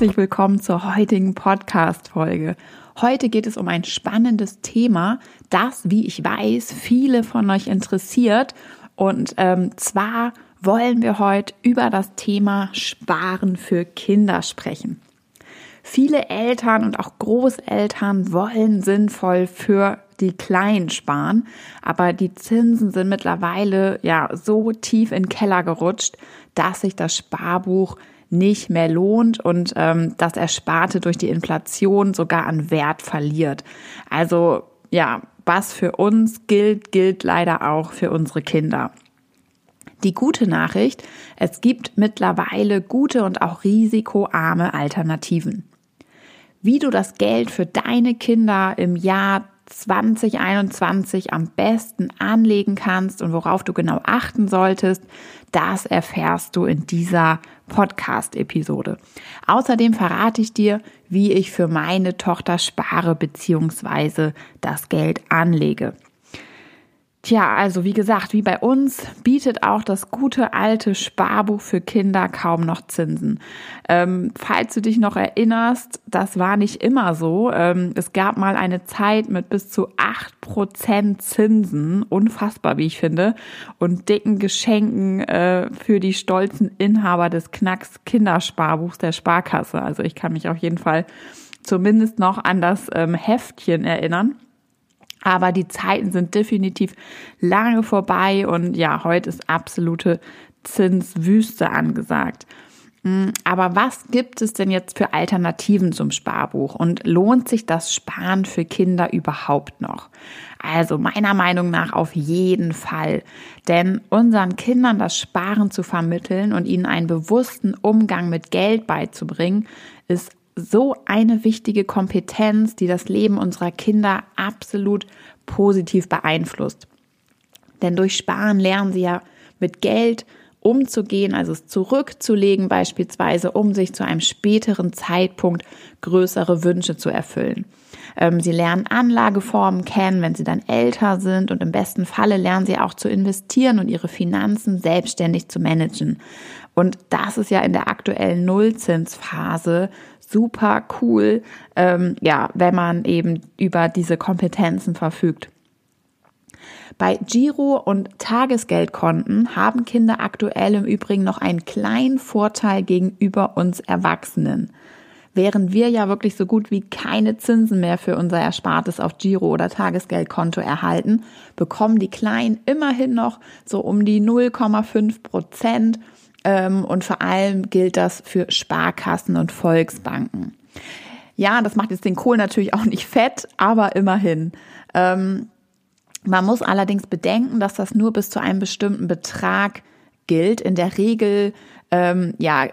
Herzlich willkommen zur heutigen Podcast-Folge. Heute geht es um ein spannendes Thema, das, wie ich weiß, viele von euch interessiert. Und ähm, zwar wollen wir heute über das Thema Sparen für Kinder sprechen. Viele Eltern und auch Großeltern wollen sinnvoll für die Kleinen sparen, aber die Zinsen sind mittlerweile ja so tief in den Keller gerutscht, dass sich das Sparbuch nicht mehr lohnt und ähm, das Ersparte durch die Inflation sogar an Wert verliert. Also ja, was für uns gilt, gilt leider auch für unsere Kinder. Die gute Nachricht, es gibt mittlerweile gute und auch risikoarme Alternativen. Wie du das Geld für deine Kinder im Jahr 2021 am besten anlegen kannst und worauf du genau achten solltest, das erfährst du in dieser Podcast-Episode. Außerdem verrate ich dir, wie ich für meine Tochter spare bzw. das Geld anlege. Tja, also wie gesagt, wie bei uns bietet auch das gute alte Sparbuch für Kinder kaum noch Zinsen. Ähm, falls du dich noch erinnerst, das war nicht immer so. Ähm, es gab mal eine Zeit mit bis zu acht Prozent Zinsen, unfassbar, wie ich finde, und dicken Geschenken äh, für die stolzen Inhaber des Knacks Kindersparbuchs der Sparkasse. Also ich kann mich auf jeden Fall zumindest noch an das ähm, Heftchen erinnern. Aber die Zeiten sind definitiv lange vorbei und ja, heute ist absolute Zinswüste angesagt. Hm, aber was gibt es denn jetzt für Alternativen zum Sparbuch und lohnt sich das Sparen für Kinder überhaupt noch? Also meiner Meinung nach auf jeden Fall. Denn unseren Kindern das Sparen zu vermitteln und ihnen einen bewussten Umgang mit Geld beizubringen, ist so eine wichtige Kompetenz, die das Leben unserer Kinder absolut positiv beeinflusst. Denn durch Sparen lernen sie ja mit Geld umzugehen, also es zurückzulegen beispielsweise, um sich zu einem späteren Zeitpunkt größere Wünsche zu erfüllen. Ähm, sie lernen Anlageformen kennen, wenn sie dann älter sind und im besten Falle lernen sie auch zu investieren und ihre Finanzen selbstständig zu managen. Und das ist ja in der aktuellen Nullzinsphase super cool, ähm, ja, wenn man eben über diese Kompetenzen verfügt. Bei Giro- und Tagesgeldkonten haben Kinder aktuell im Übrigen noch einen kleinen Vorteil gegenüber uns Erwachsenen. Während wir ja wirklich so gut wie keine Zinsen mehr für unser Erspartes auf Giro- oder Tagesgeldkonto erhalten, bekommen die Kleinen immerhin noch so um die 0,5 Prozent und vor allem gilt das für Sparkassen und Volksbanken. Ja, das macht jetzt den Kohl natürlich auch nicht fett, aber immerhin. Ähm, man muss allerdings bedenken, dass das nur bis zu einem bestimmten Betrag gilt. In der Regel, ähm, ja,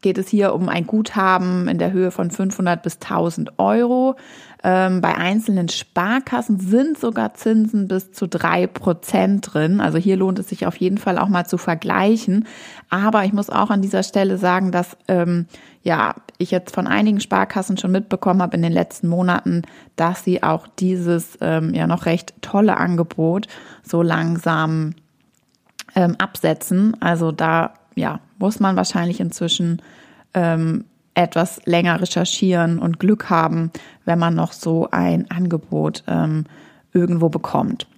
geht es hier um ein Guthaben in der Höhe von 500 bis 1000 Euro. Ähm, bei einzelnen Sparkassen sind sogar Zinsen bis zu drei Prozent drin. Also hier lohnt es sich auf jeden Fall auch mal zu vergleichen. Aber ich muss auch an dieser Stelle sagen, dass ähm, ja ich jetzt von einigen Sparkassen schon mitbekommen habe in den letzten Monaten, dass sie auch dieses ähm, ja noch recht tolle Angebot so langsam ähm, absetzen. Also da ja muss man wahrscheinlich inzwischen ähm, etwas länger recherchieren und Glück haben, wenn man noch so ein Angebot ähm, irgendwo bekommt.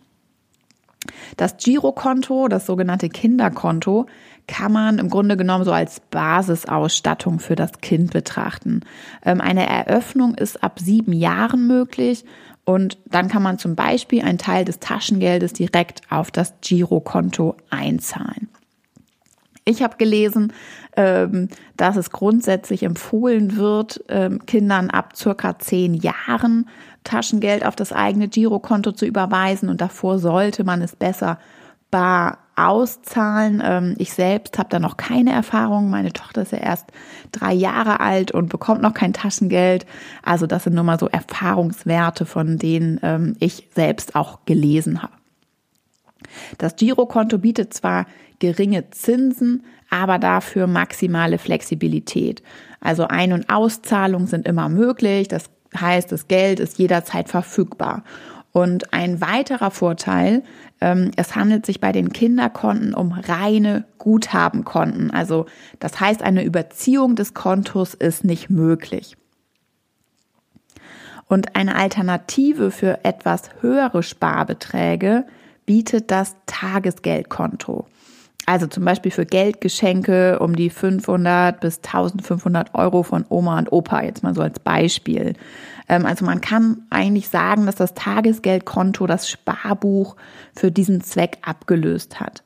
Das Girokonto, das sogenannte Kinderkonto, kann man im Grunde genommen so als Basisausstattung für das Kind betrachten. Ähm, eine Eröffnung ist ab sieben Jahren möglich und dann kann man zum Beispiel einen Teil des Taschengeldes direkt auf das Girokonto einzahlen. Ich habe gelesen, ähm, dass es grundsätzlich empfohlen wird, ähm, Kindern ab circa zehn Jahren Taschengeld auf das eigene Girokonto zu überweisen und davor sollte man es besser bar auszahlen. Ähm, ich selbst habe da noch keine Erfahrung. Meine Tochter ist ja erst drei Jahre alt und bekommt noch kein Taschengeld. Also das sind nur mal so Erfahrungswerte, von denen ich selbst auch gelesen habe. Das Girokonto bietet zwar geringe Zinsen, aber dafür maximale Flexibilität. Also Ein- und Auszahlung sind immer möglich. Das heißt, das Geld ist jederzeit verfügbar. Und ein weiterer Vorteil, ähm, es handelt sich bei den Kinderkonten um reine Guthabenkonten. Also das heißt, eine Überziehung des Kontos ist nicht möglich. Und eine Alternative für etwas höhere Sparbeträge bietet das Tagesgeldkonto. Also zum Beispiel für Geldgeschenke um die 500 bis 1500 Euro von Oma und Opa, jetzt mal so als Beispiel. Ähm, also man kann eigentlich sagen, dass das Tagesgeldkonto das Sparbuch für diesen Zweck abgelöst hat.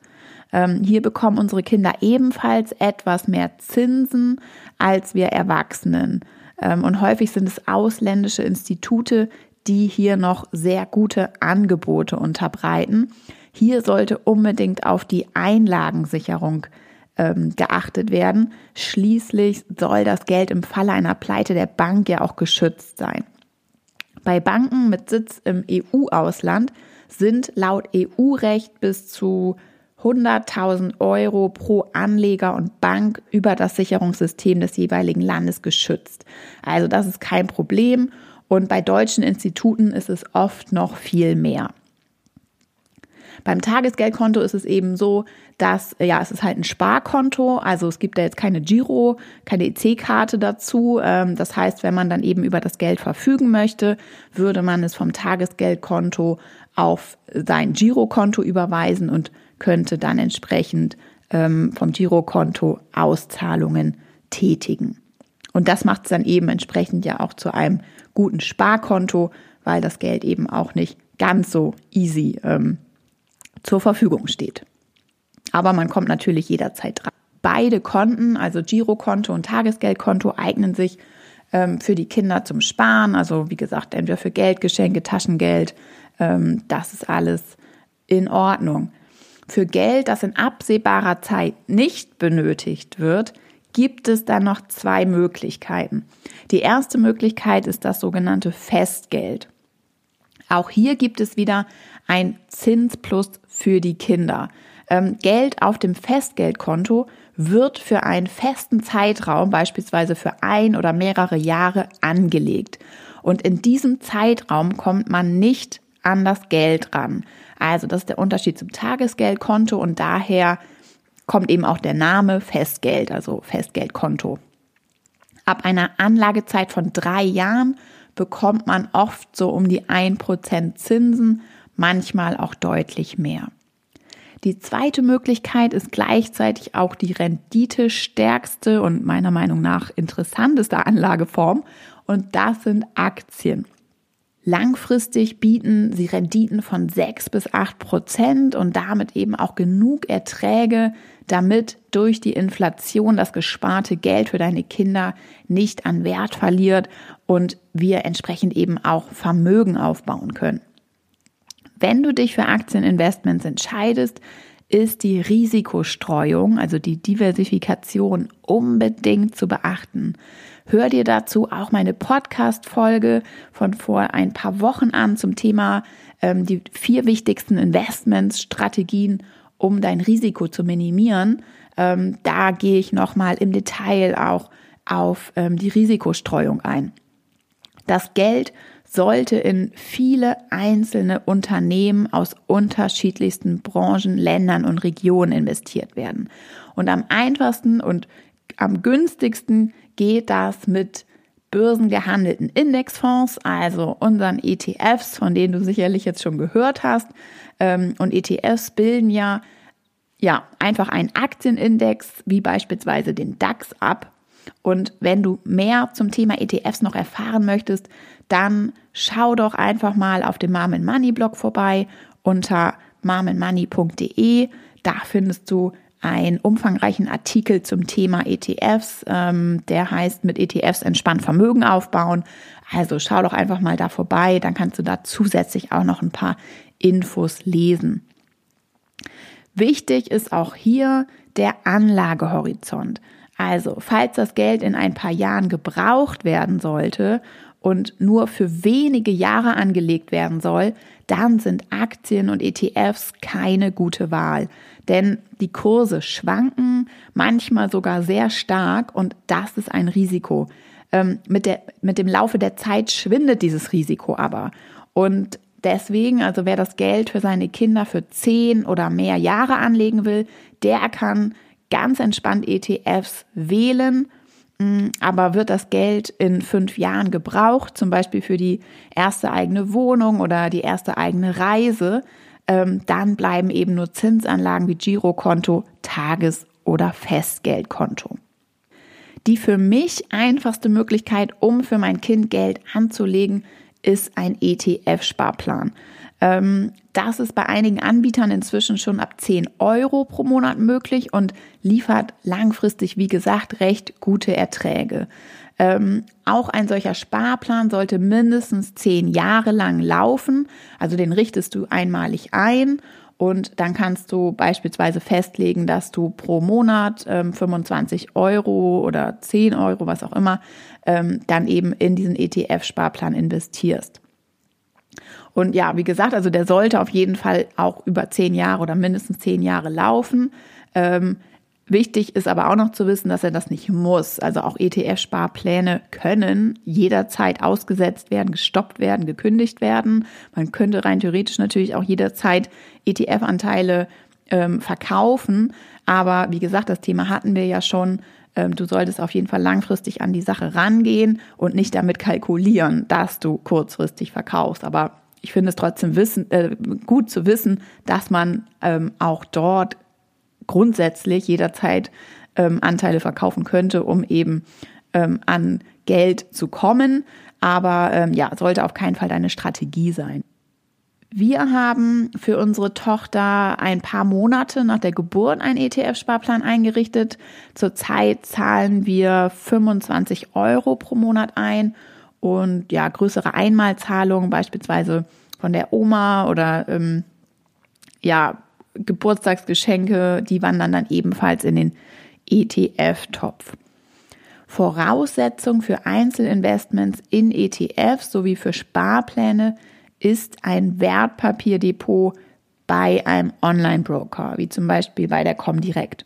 Ähm, hier bekommen unsere Kinder ebenfalls etwas mehr Zinsen als wir Erwachsenen. Ähm, und häufig sind es ausländische Institute, die hier noch sehr gute Angebote unterbreiten. Hier sollte unbedingt auf die Einlagensicherung ähm, geachtet werden. Schließlich soll das Geld im Falle einer Pleite der Bank ja auch geschützt sein. Bei Banken mit Sitz im EU-Ausland sind laut EU-Recht bis zu 100.000 Euro pro Anleger und Bank über das Sicherungssystem des jeweiligen Landes geschützt. Also das ist kein Problem und bei deutschen Instituten ist es oft noch viel mehr. Beim Tagesgeldkonto ist es eben so, dass, ja, es ist halt ein Sparkonto, also es gibt da jetzt keine Giro, keine EC-Karte dazu. Ähm, das heißt, wenn man dann eben über das Geld verfügen möchte, würde man es vom Tagesgeldkonto auf sein Girokonto überweisen und könnte dann entsprechend ähm, vom Girokonto Auszahlungen tätigen. Und das macht es dann eben entsprechend ja auch zu einem guten Sparkonto, weil das Geld eben auch nicht ganz so easy ähm, zur Verfügung steht. Aber man kommt natürlich jederzeit dran. Beide Konten, also Girokonto und Tagesgeldkonto, eignen sich ähm, für die Kinder zum Sparen. Also wie gesagt, entweder für Geldgeschenke, Taschengeld. Ähm, das ist alles in Ordnung. Für Geld, das in absehbarer Zeit nicht benötigt wird, gibt es dann noch zwei Möglichkeiten. Die erste Möglichkeit ist das sogenannte Festgeld. Auch hier gibt es wieder ein Zinsplus für die Kinder. Ähm, Geld auf dem Festgeldkonto wird für einen festen Zeitraum, beispielsweise für ein oder mehrere Jahre, angelegt. Und in diesem Zeitraum kommt man nicht an das Geld ran. Also das ist der Unterschied zum Tagesgeldkonto und daher kommt eben auch der Name Festgeld, also Festgeldkonto. Ab einer Anlagezeit von drei Jahren bekommt man oft so um die 1% Zinsen, manchmal auch deutlich mehr. Die zweite Möglichkeit ist gleichzeitig auch die renditestärkste und meiner Meinung nach interessanteste Anlageform und das sind Aktien. Langfristig bieten sie Renditen von 6 bis 8 Prozent und damit eben auch genug Erträge, damit durch die Inflation das gesparte Geld für deine Kinder nicht an Wert verliert und wir entsprechend eben auch Vermögen aufbauen können. Wenn du dich für Aktieninvestments entscheidest, ist die Risikostreuung, also die Diversifikation unbedingt zu beachten. Hör dir dazu auch meine Podcast-Folge von vor ein paar Wochen an zum Thema ähm, die vier wichtigsten Investments-Strategien, um dein Risiko zu minimieren. Ähm, da gehe ich nochmal im Detail auch auf ähm, die Risikostreuung ein. Das Geld sollte in viele einzelne Unternehmen aus unterschiedlichsten Branchen, Ländern und Regionen investiert werden. Und am einfachsten und am günstigsten geht das mit börsengehandelten Indexfonds, also unseren ETFs, von denen du sicherlich jetzt schon gehört hast. Ähm, und ETFs bilden ja, ja einfach einen Aktienindex, wie beispielsweise den DAX ab. Und wenn du mehr zum Thema ETFs noch erfahren möchtest, dann schau doch einfach mal auf dem Mom Money Blog vorbei unter momandmoney.de. Da findest du einen umfangreichen Artikel zum Thema ETFs. Ähm, der heißt mit ETFs entspannt Vermögen aufbauen. Also schau doch einfach mal da vorbei, dann kannst du da zusätzlich auch noch ein paar Infos lesen. Wichtig ist auch hier der Anlagehorizont. Also, falls das Geld in ein paar Jahren gebraucht werden sollte und nur für wenige Jahre angelegt werden soll, dann sind Aktien und ETFs keine gute Wahl. Denn die Kurse schwanken, manchmal sogar sehr stark und das ist ein Risiko. Ähm, mit, der, mit dem Laufe der Zeit schwindet dieses Risiko aber. Und deswegen, also wer das Geld für seine Kinder für zehn oder mehr Jahre anlegen will, der kann ganz entspannt ETFs wählen. Mm, aber wird das Geld in fünf Jahren gebraucht, zum Beispiel für die erste eigene Wohnung oder die erste eigene Reise, ähm, dann bleiben eben nur Zinsanlagen wie Girokonto, Tages- oder Festgeldkonto. Die für mich einfachste Möglichkeit, um für mein Kind Geld anzulegen, ist ein ETF-Sparplan. Ähm, das ist bei einigen Anbietern inzwischen schon ab 10 Euro pro Monat möglich und liefert langfristig, wie gesagt, recht gute Erträge. Ähm, auch ein solcher Sparplan sollte mindestens zehn Jahre lang laufen. Also den richtest du einmalig ein und dann kannst du beispielsweise festlegen, dass du pro Monat ähm, 25 Euro oder 10 Euro, was auch immer, ähm, dann eben in diesen ETF-Sparplan investierst. Und ja, wie gesagt, also der sollte auf jeden Fall auch über zehn Jahre oder mindestens zehn Jahre laufen. Ähm, Wichtig ist aber auch noch zu wissen, dass er das nicht muss. Also auch ETF-Sparpläne können jederzeit ausgesetzt werden, gestoppt werden, gekündigt werden. Man könnte rein theoretisch natürlich auch jederzeit ETF-Anteile ähm, verkaufen. Aber wie gesagt, das Thema hatten wir ja schon. Ähm, du solltest auf jeden Fall langfristig an die Sache rangehen und nicht damit kalkulieren, dass du kurzfristig verkaufst. Aber ich finde es trotzdem wissen, äh, gut zu wissen, dass man ähm, auch dort grundsätzlich jederzeit ähm, Anteile verkaufen könnte, um eben ähm, an Geld zu kommen. Aber ähm, ja, sollte auf keinen Fall deine Strategie sein. Wir haben für unsere Tochter ein paar Monate nach der Geburt einen ETF-Sparplan eingerichtet. Zurzeit zahlen wir 25 Euro pro Monat ein und ja, größere Einmalzahlungen beispielsweise von der Oma oder ähm, ja, Geburtstagsgeschenke, die wandern dann ebenfalls in den ETF-Topf. Voraussetzung für Einzelinvestments in ETFs sowie für Sparpläne ist ein Wertpapierdepot bei einem Online-Broker, wie zum Beispiel bei der Comdirect.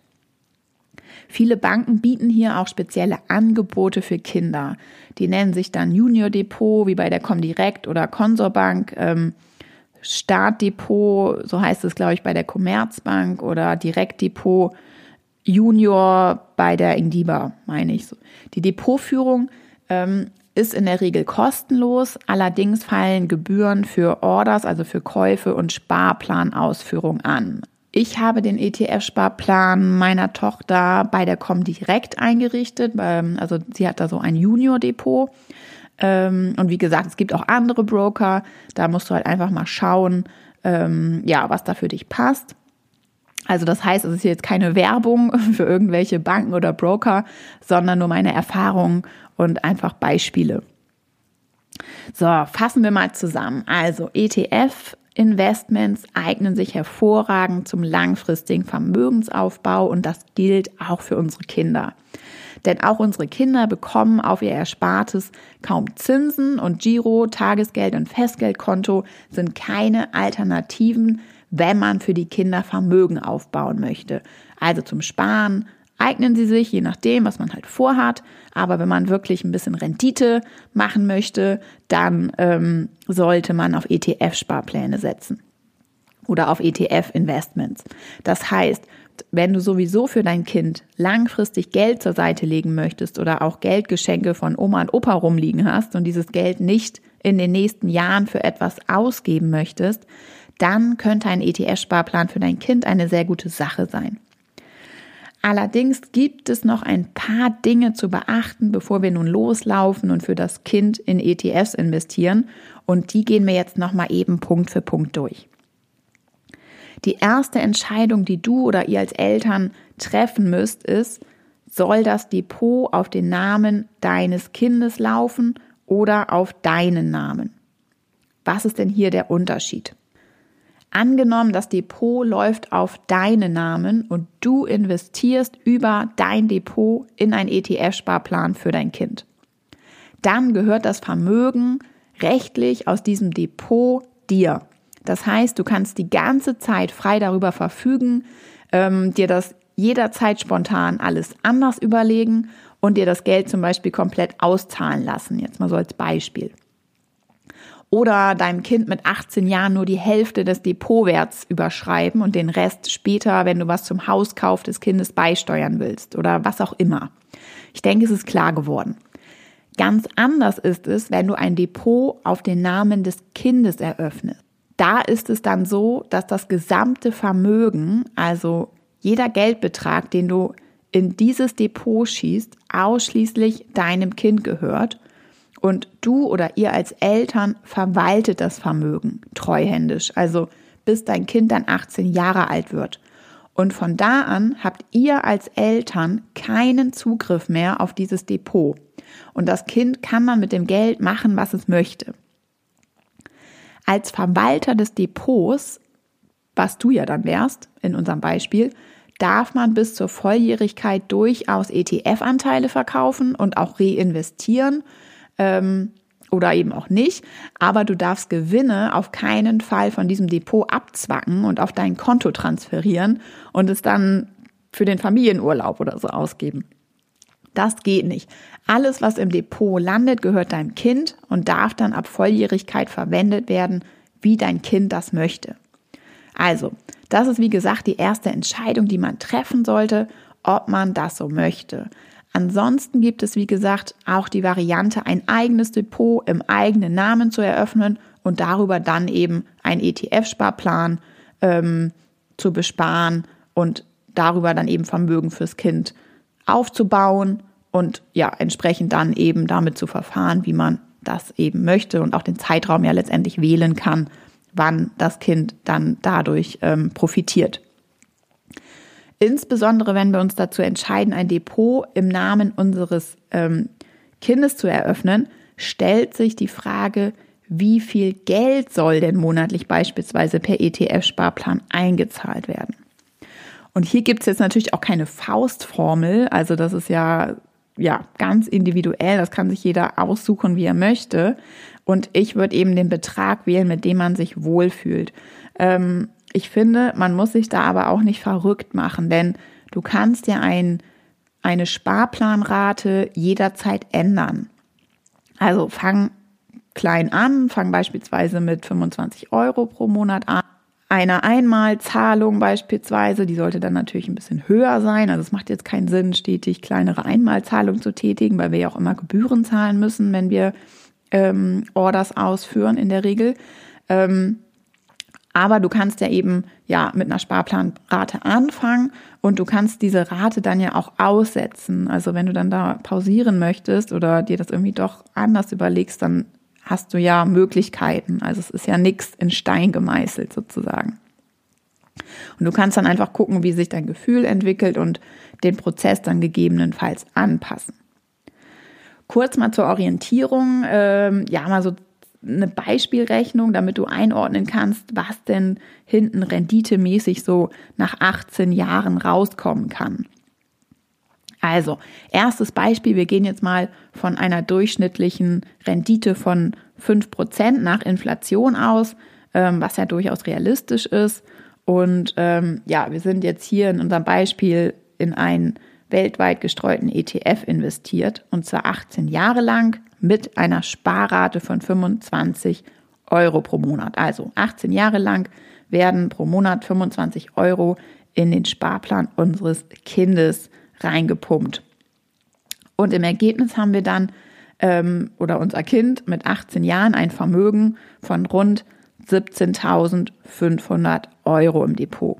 Viele Banken bieten hier auch spezielle Angebote für Kinder. Die nennen sich dann Junior Depot, wie bei der Comdirect oder Consorbank. Ähm, Startdepot, so heißt es, glaube ich, bei der Commerzbank oder Direktdepot Junior bei der Indiba, meine ich. Die Depotführung ähm, ist in der Regel kostenlos, allerdings fallen Gebühren für Orders, also für Käufe und Sparplanausführung an. Ich habe den ETF-Sparplan meiner Tochter bei der Comdirect eingerichtet, also sie hat da so ein Junior-Depot ähm, und wie gesagt, es gibt auch andere Broker. Da musst du halt einfach mal schauen, ähm, ja, was da für dich passt. Also das heißt, es ist jetzt keine Werbung für irgendwelche Banken oder Broker, sondern nur meine Erfahrungen und einfach Beispiele. So, fassen wir mal zusammen. Also ETF Investments eignen sich hervorragend zum langfristigen Vermögensaufbau und das gilt auch für unsere Kinder. Denn auch unsere Kinder bekommen auf ihr Erspartes kaum Zinsen und Giro, Tagesgeld und Festgeldkonto sind keine Alternativen, wenn man für die Kinder Vermögen aufbauen möchte. Also zum Sparen eignen sie sich, je nachdem, was man halt vorhat. Aber wenn man wirklich ein bisschen Rendite machen möchte, dann ähm, sollte man auf ETF-Sparpläne setzen oder auf ETF-Investments. Das heißt, wenn du sowieso für dein Kind langfristig Geld zur Seite legen möchtest oder auch Geldgeschenke von Oma und Opa rumliegen hast und dieses Geld nicht in den nächsten Jahren für etwas ausgeben möchtest, dann könnte ein ETF-Sparplan für dein Kind eine sehr gute Sache sein. Allerdings gibt es noch ein paar Dinge zu beachten, bevor wir nun loslaufen und für das Kind in ETFs investieren. Und die gehen wir jetzt nochmal eben Punkt für Punkt durch. Die erste Entscheidung, die du oder ihr als Eltern treffen müsst, ist, soll das Depot auf den Namen deines Kindes laufen oder auf deinen Namen? Was ist denn hier der Unterschied? Angenommen, das Depot läuft auf deinen Namen und du investierst über dein Depot in ein ETF-Sparplan für dein Kind. Dann gehört das Vermögen rechtlich aus diesem Depot dir. Das heißt, du kannst die ganze Zeit frei darüber verfügen, ähm, dir das jederzeit spontan alles anders überlegen und dir das Geld zum Beispiel komplett auszahlen lassen. Jetzt mal so als Beispiel. Oder deinem Kind mit 18 Jahren nur die Hälfte des Depotwerts überschreiben und den Rest später, wenn du was zum Hauskauf des Kindes beisteuern willst oder was auch immer. Ich denke, es ist klar geworden. Ganz anders ist es, wenn du ein Depot auf den Namen des Kindes eröffnest. Da ist es dann so, dass das gesamte Vermögen, also jeder Geldbetrag, den du in dieses Depot schießt, ausschließlich deinem Kind gehört und du oder ihr als Eltern verwaltet das Vermögen treuhändisch, also bis dein Kind dann 18 Jahre alt wird. Und von da an habt ihr als Eltern keinen Zugriff mehr auf dieses Depot. Und das Kind kann dann mit dem Geld machen, was es möchte. Als Verwalter des Depots, was du ja dann wärst in unserem Beispiel, darf man bis zur Volljährigkeit durchaus ETF-Anteile verkaufen und auch reinvestieren ähm, oder eben auch nicht. Aber du darfst Gewinne auf keinen Fall von diesem Depot abzwacken und auf dein Konto transferieren und es dann für den Familienurlaub oder so ausgeben. Das geht nicht. Alles, was im Depot landet, gehört deinem Kind und darf dann ab Volljährigkeit verwendet werden, wie dein Kind das möchte. Also, das ist wie gesagt die erste Entscheidung, die man treffen sollte, ob man das so möchte. Ansonsten gibt es, wie gesagt, auch die Variante, ein eigenes Depot im eigenen Namen zu eröffnen und darüber dann eben einen ETF-Sparplan ähm, zu besparen und darüber dann eben Vermögen fürs Kind aufzubauen und ja, entsprechend dann eben damit zu verfahren, wie man das eben möchte und auch den Zeitraum ja letztendlich wählen kann, wann das Kind dann dadurch ähm, profitiert. Insbesondere wenn wir uns dazu entscheiden, ein Depot im Namen unseres ähm, Kindes zu eröffnen, stellt sich die Frage, wie viel Geld soll denn monatlich beispielsweise per ETF-Sparplan eingezahlt werden? Und hier gibt es jetzt natürlich auch keine Faustformel, also das ist ja, ja ganz individuell, das kann sich jeder aussuchen, wie er möchte. Und ich würde eben den Betrag wählen, mit dem man sich wohlfühlt. Ähm, ich finde, man muss sich da aber auch nicht verrückt machen, denn du kannst ja ein, eine Sparplanrate jederzeit ändern. Also fang klein an, fang beispielsweise mit 25 Euro pro Monat an. Eine Einmalzahlung beispielsweise, die sollte dann natürlich ein bisschen höher sein. Also es macht jetzt keinen Sinn, stetig kleinere Einmalzahlungen zu tätigen, weil wir ja auch immer Gebühren zahlen müssen, wenn wir ähm, Orders ausführen in der Regel. Ähm, aber du kannst ja eben ja mit einer Sparplanrate anfangen und du kannst diese Rate dann ja auch aussetzen. Also wenn du dann da pausieren möchtest oder dir das irgendwie doch anders überlegst, dann hast du ja Möglichkeiten. Also es ist ja nichts in Stein gemeißelt sozusagen. Und du kannst dann einfach gucken, wie sich dein Gefühl entwickelt und den Prozess dann gegebenenfalls anpassen. Kurz mal zur Orientierung, ähm, ja, mal so eine Beispielrechnung, damit du einordnen kannst, was denn hinten renditemäßig so nach 18 Jahren rauskommen kann. Also, erstes Beispiel, wir gehen jetzt mal von einer durchschnittlichen Rendite von 5% nach Inflation aus, ähm, was ja durchaus realistisch ist. Und ähm, ja, wir sind jetzt hier in unserem Beispiel in einen weltweit gestreuten ETF investiert, und zwar 18 Jahre lang mit einer Sparrate von 25 Euro pro Monat. Also 18 Jahre lang werden pro Monat 25 Euro in den Sparplan unseres Kindes reingepumpt. Und im Ergebnis haben wir dann ähm, oder unser Kind mit 18 Jahren ein Vermögen von rund 17.500 Euro im Depot.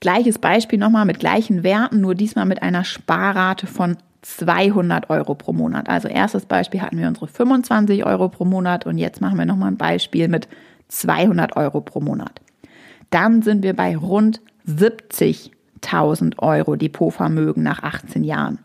Gleiches Beispiel nochmal mit gleichen Werten, nur diesmal mit einer Sparrate von 200 Euro pro Monat. Also erstes Beispiel hatten wir unsere 25 Euro pro Monat und jetzt machen wir nochmal ein Beispiel mit 200 Euro pro Monat. Dann sind wir bei rund 70.000 Euro Depotvermögen nach 18 Jahren.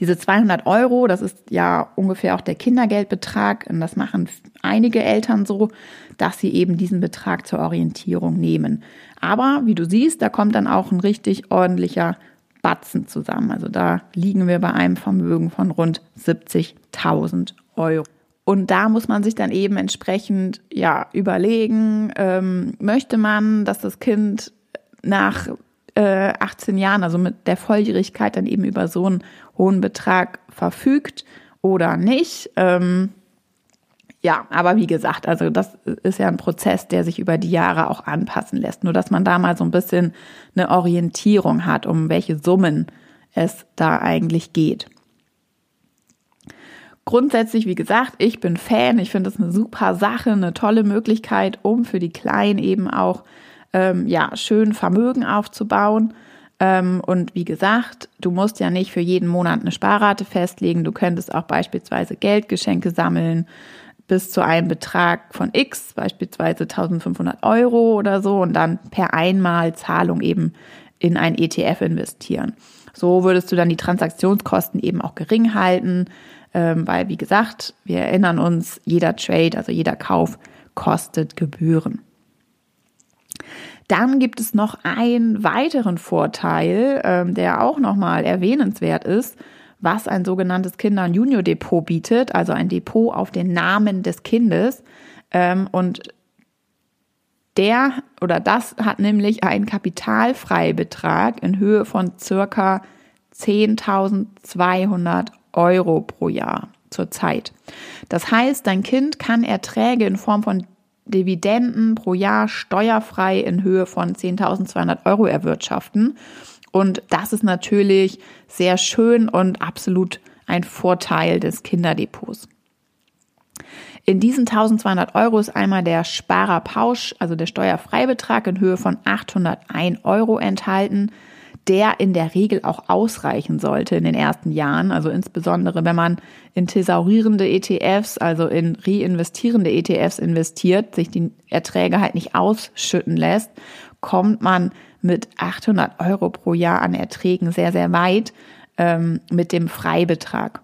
Diese 200 Euro, das ist ja ungefähr auch der Kindergeldbetrag und das machen einige Eltern so, dass sie eben diesen Betrag zur Orientierung nehmen. Aber wie du siehst, da kommt dann auch ein richtig ordentlicher Batzen zusammen. Also da liegen wir bei einem Vermögen von rund 70.000 Euro. Und da muss man sich dann eben entsprechend ja überlegen, ähm, möchte man, dass das Kind nach äh, 18 Jahren, also mit der Volljährigkeit, dann eben über so einen hohen Betrag verfügt oder nicht. Ähm, Ja, aber wie gesagt, also das ist ja ein Prozess, der sich über die Jahre auch anpassen lässt. Nur dass man da mal so ein bisschen eine Orientierung hat, um welche Summen es da eigentlich geht. Grundsätzlich, wie gesagt, ich bin Fan. Ich finde es eine super Sache, eine tolle Möglichkeit, um für die Kleinen eben auch ähm, ja schön Vermögen aufzubauen. Ähm, und wie gesagt, du musst ja nicht für jeden Monat eine Sparrate festlegen. Du könntest auch beispielsweise Geldgeschenke sammeln bis zu einem Betrag von X, beispielsweise 1500 Euro oder so, und dann per Einmalzahlung eben in ein ETF investieren. So würdest du dann die Transaktionskosten eben auch gering halten, ähm, weil, wie gesagt, wir erinnern uns, jeder Trade, also jeder Kauf kostet Gebühren. Dann gibt es noch einen weiteren Vorteil, ähm, der auch nochmal erwähnenswert ist was ein sogenanntes Kinder- und Junior-Depot bietet, also ein Depot auf den Namen des Kindes. Ähm, und der oder das hat nämlich einen Kapitalfreibetrag in Höhe von circa 10.200 Euro pro Jahr zurzeit. Das heißt, dein Kind kann Erträge in Form von Dividenden pro Jahr steuerfrei in Höhe von 10.200 Euro erwirtschaften. Und das ist natürlich sehr schön und absolut ein Vorteil des Kinderdepots. In diesen 1200 Euro ist einmal der Sparerpausch, also der Steuerfreibetrag in Höhe von 801 Euro enthalten, der in der Regel auch ausreichen sollte in den ersten Jahren. Also insbesondere, wenn man in thesaurierende ETFs, also in reinvestierende ETFs investiert, sich die Erträge halt nicht ausschütten lässt, kommt man mit 800 Euro pro Jahr an Erträgen sehr, sehr weit ähm, mit dem Freibetrag.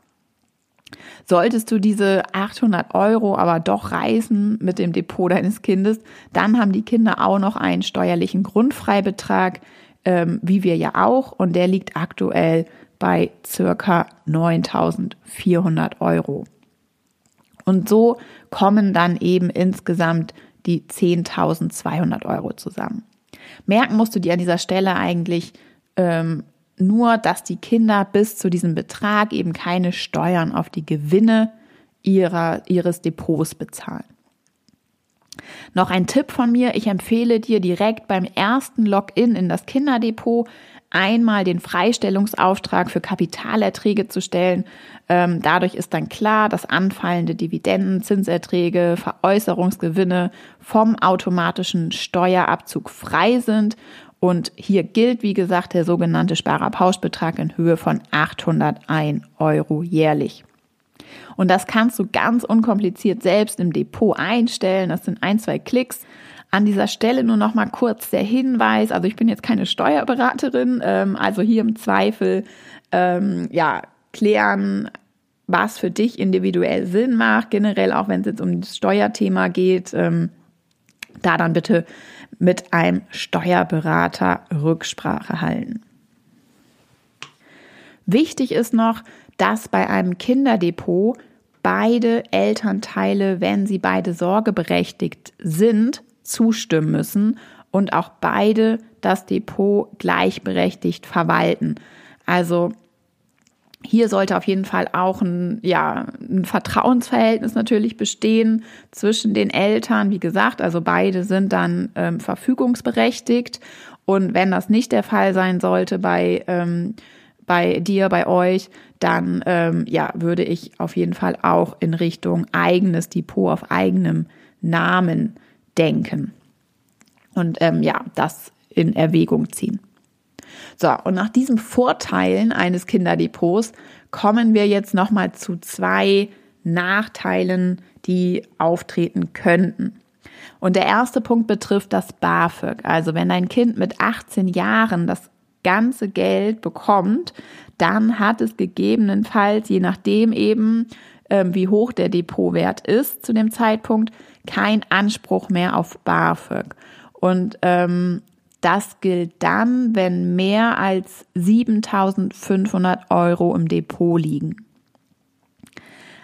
Solltest du diese 800 Euro aber doch reißen mit dem Depot deines Kindes, dann haben die Kinder auch noch einen steuerlichen Grundfreibetrag, ähm, wie wir ja auch, und der liegt aktuell bei circa 9400 Euro. Und so kommen dann eben insgesamt die 10.200 Euro zusammen. Merken musst du dir an dieser Stelle eigentlich ähm, nur, dass die Kinder bis zu diesem Betrag eben keine Steuern auf die Gewinne ihrer, ihres Depots bezahlen. Noch ein Tipp von mir, ich empfehle dir direkt beim ersten Login in das Kinderdepot einmal den Freistellungsauftrag für Kapitalerträge zu stellen. Ähm, dadurch ist dann klar, dass anfallende Dividenden, Zinserträge, Veräußerungsgewinne vom automatischen Steuerabzug frei sind. Und hier gilt, wie gesagt, der sogenannte Sparerpauschbetrag in Höhe von 801 Euro jährlich. Und das kannst du ganz unkompliziert selbst im Depot einstellen. Das sind ein, zwei Klicks. An dieser Stelle nur noch mal kurz der Hinweis. Also ich bin jetzt keine Steuerberaterin, ähm, also hier im Zweifel ähm, ja klären, was für dich individuell Sinn macht. Generell auch wenn es jetzt um das Steuerthema geht, ähm, da dann bitte mit einem Steuerberater Rücksprache halten. Wichtig ist noch, dass bei einem Kinderdepot beide Elternteile, wenn sie beide sorgeberechtigt sind, zustimmen müssen und auch beide das Depot gleichberechtigt verwalten. Also hier sollte auf jeden Fall auch ein, ja, ein Vertrauensverhältnis natürlich bestehen zwischen den Eltern. Wie gesagt, also beide sind dann ähm, verfügungsberechtigt. Und wenn das nicht der Fall sein sollte bei, ähm, bei dir, bei euch, dann ähm, ja, würde ich auf jeden Fall auch in Richtung eigenes Depot auf eigenem Namen denken. Und ähm, ja, das in Erwägung ziehen. So, und nach diesen Vorteilen eines Kinderdepots kommen wir jetzt nochmal zu zwei Nachteilen, die auftreten könnten. Und der erste Punkt betrifft das BAföG. Also wenn dein Kind mit 18 Jahren das ganze Geld bekommt, dann hat es gegebenenfalls, je nachdem eben, ähm, wie hoch der Depotwert ist zu dem Zeitpunkt, kein Anspruch mehr auf BAföG. Und ähm, das gilt dann, wenn mehr als 7500 Euro im Depot liegen.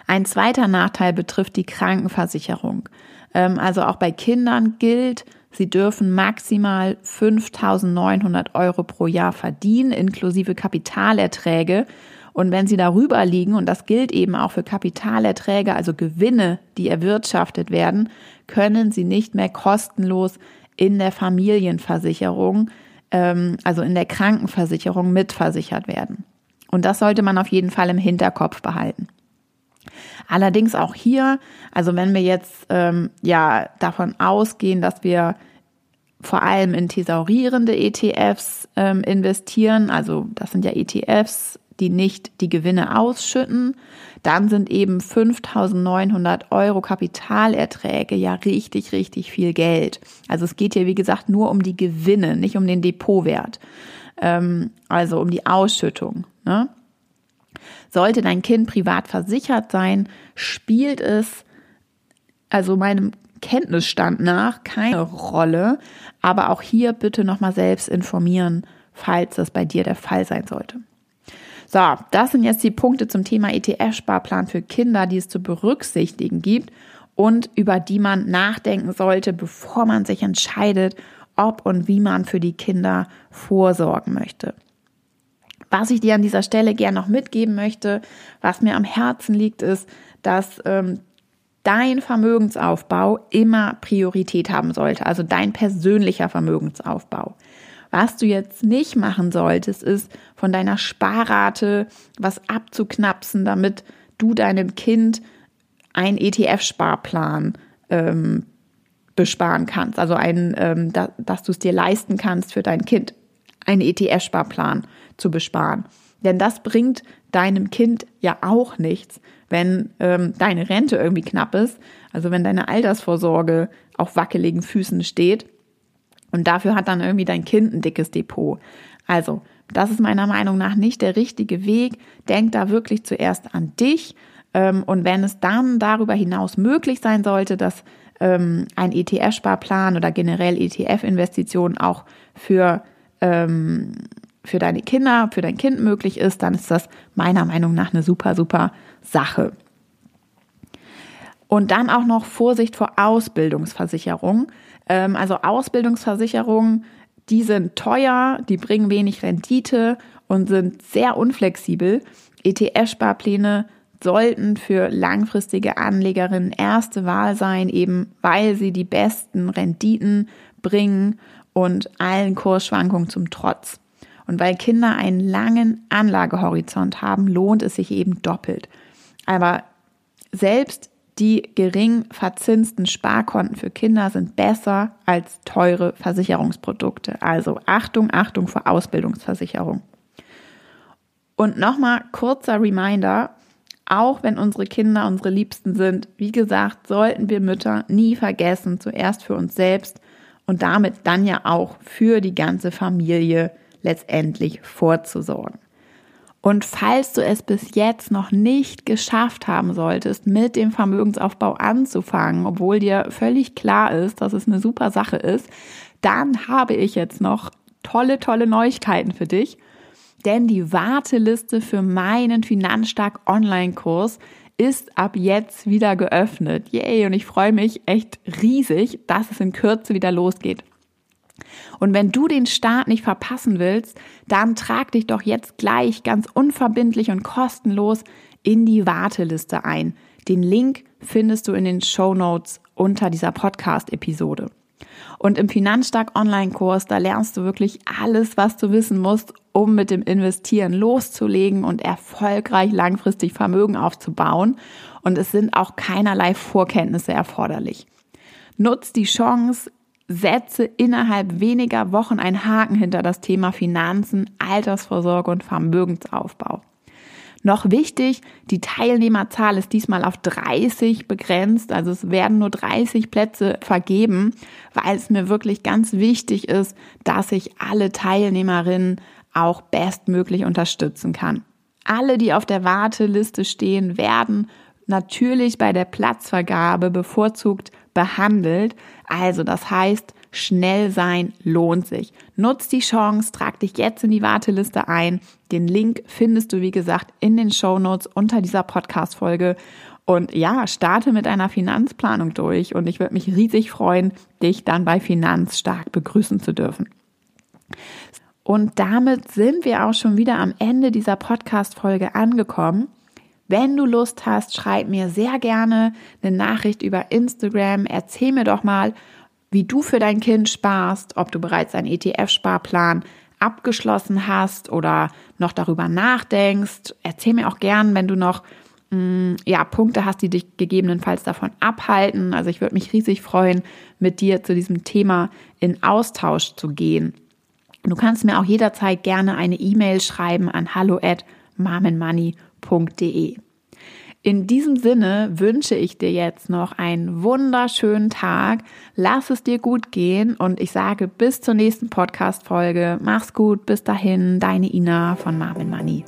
Ein zweiter Nachteil betrifft die Krankenversicherung. Ähm, also auch bei Kindern gilt, sie dürfen maximal 5900 Euro pro Jahr verdienen, inklusive Kapitalerträge. Und wenn sie darüber liegen, und das gilt eben auch für Kapitalerträge, also Gewinne, die erwirtschaftet werden, können sie nicht mehr kostenlos in der Familienversicherung, ähm, also in der Krankenversicherung mitversichert werden. Und das sollte man auf jeden Fall im Hinterkopf behalten. Allerdings auch hier, also wenn wir jetzt ähm, ja davon ausgehen, dass wir vor allem in thesaurierende ETFs ähm, investieren, also das sind ja ETFs, die nicht die Gewinne ausschütten, dann sind eben 5.900 Euro Kapitalerträge ja richtig, richtig viel Geld. Also es geht hier, wie gesagt, nur um die Gewinne, nicht um den Depotwert. Ähm, also um die Ausschüttung. Ne? Sollte dein Kind privat versichert sein, spielt es also meinem Kenntnisstand nach keine Rolle, aber auch hier bitte nochmal selbst informieren, falls das bei dir der Fall sein sollte. So, das sind jetzt die Punkte zum Thema ETF-Sparplan für Kinder, die es zu berücksichtigen gibt und über die man nachdenken sollte, bevor man sich entscheidet, ob und wie man für die Kinder vorsorgen möchte. Was ich dir an dieser Stelle gern noch mitgeben möchte, was mir am Herzen liegt, ist, dass ähm, dein Vermögensaufbau immer Priorität haben sollte, also dein persönlicher Vermögensaufbau. Was du jetzt nicht machen solltest, ist von deiner Sparrate was abzuknapsen, damit du deinem Kind einen ETF-Sparplan ähm, besparen kannst, also einen, ähm, da, dass du es dir leisten kannst für dein Kind, einen ETF-Sparplan zu besparen. Denn das bringt deinem Kind ja auch nichts, wenn ähm, deine Rente irgendwie knapp ist, also wenn deine Altersvorsorge auf wackeligen Füßen steht und dafür hat dann irgendwie dein Kind ein dickes Depot. Also, das ist meiner Meinung nach nicht der richtige Weg. Denk da wirklich zuerst an dich. Ähm, und wenn es dann darüber hinaus möglich sein sollte, dass ähm, ein ETF-Sparplan oder generell ETF-Investitionen auch für, ähm, für deine Kinder, für dein Kind möglich ist, dann ist das meiner Meinung nach eine super, super Sache. Und dann auch noch Vorsicht vor Ausbildungsversicherung. Ähm, also Ausbildungsversicherungen, die sind teuer, die bringen wenig Rendite und sind sehr unflexibel. ETF-Sparpläne sollten für langfristige Anlegerinnen erste Wahl sein, eben weil sie die besten Renditen bringen und allen Kursschwankungen zum Trotz. Und weil Kinder einen langen Anlagehorizont haben, lohnt es sich eben doppelt. Aber selbst die gering verzinsten Sparkonten für Kinder sind besser als teure Versicherungsprodukte. Also Achtung, Achtung vor Ausbildungsversicherung. Und nochmal kurzer Reminder, auch wenn unsere Kinder unsere Liebsten sind, wie gesagt, sollten wir Mütter nie vergessen, zuerst für uns selbst und damit dann ja auch für die ganze Familie letztendlich vorzusorgen. Und falls du es bis jetzt noch nicht geschafft haben solltest, mit dem Vermögensaufbau anzufangen, obwohl dir völlig klar ist, dass es eine super Sache ist, dann habe ich jetzt noch tolle, tolle Neuigkeiten für dich. Denn die Warteliste für meinen Finanzstark Online-Kurs ist ab jetzt wieder geöffnet. Yay! Und ich freue mich echt riesig, dass es in Kürze wieder losgeht. Und wenn du den Start nicht verpassen willst, dann trag dich doch jetzt gleich ganz unverbindlich und kostenlos in die Warteliste ein. Den Link findest du in den Show Notes unter dieser Podcast-Episode. Und im Finanzstark Online-Kurs, da lernst du wirklich alles, was du wissen musst, um mit dem Investieren loszulegen und erfolgreich langfristig Vermögen aufzubauen. Und es sind auch keinerlei Vorkenntnisse erforderlich. Nutz die Chance, setze innerhalb weniger Wochen einen Haken hinter das Thema Finanzen, Altersvorsorge und Vermögensaufbau. Noch wichtig, die Teilnehmerzahl ist diesmal auf 30 begrenzt, also es werden nur 30 Plätze vergeben, weil es mir wirklich ganz wichtig ist, dass ich alle Teilnehmerinnen auch bestmöglich unterstützen kann. Alle, die auf der Warteliste stehen, werden natürlich bei der Platzvergabe bevorzugt behandelt. Also das heißt, schnell sein lohnt sich. Nutz die Chance, trag dich jetzt in die Warteliste ein. Den Link findest du, wie gesagt, in den Show Notes unter dieser Podcast-Folge. Und ja, starte mit einer Finanzplanung durch und ich würde mich riesig freuen, dich dann bei Finanzstark begrüßen zu dürfen. Und damit sind wir auch schon wieder am Ende dieser Podcast-Folge angekommen. Wenn du Lust hast, schreib mir sehr gerne eine Nachricht über Instagram. Erzähl mir doch mal, wie du für dein Kind sparst, ob du bereits einen ETF-Sparplan abgeschlossen hast oder noch darüber nachdenkst. Erzähl mir auch gern, wenn du noch mm, ja, Punkte hast, die dich gegebenenfalls davon abhalten. Also ich würde mich riesig freuen, mit dir zu diesem Thema in Austausch zu gehen. Du kannst mir auch jederzeit gerne eine E-Mail schreiben an hallo at mamenmoney.de. In diesem Sinne wünsche ich dir jetzt noch einen wunderschönen Tag. Lass es dir gut gehen und ich sage bis zur nächsten Podcast-Folge. Mach's gut, bis dahin, deine Ina von Marvin Money.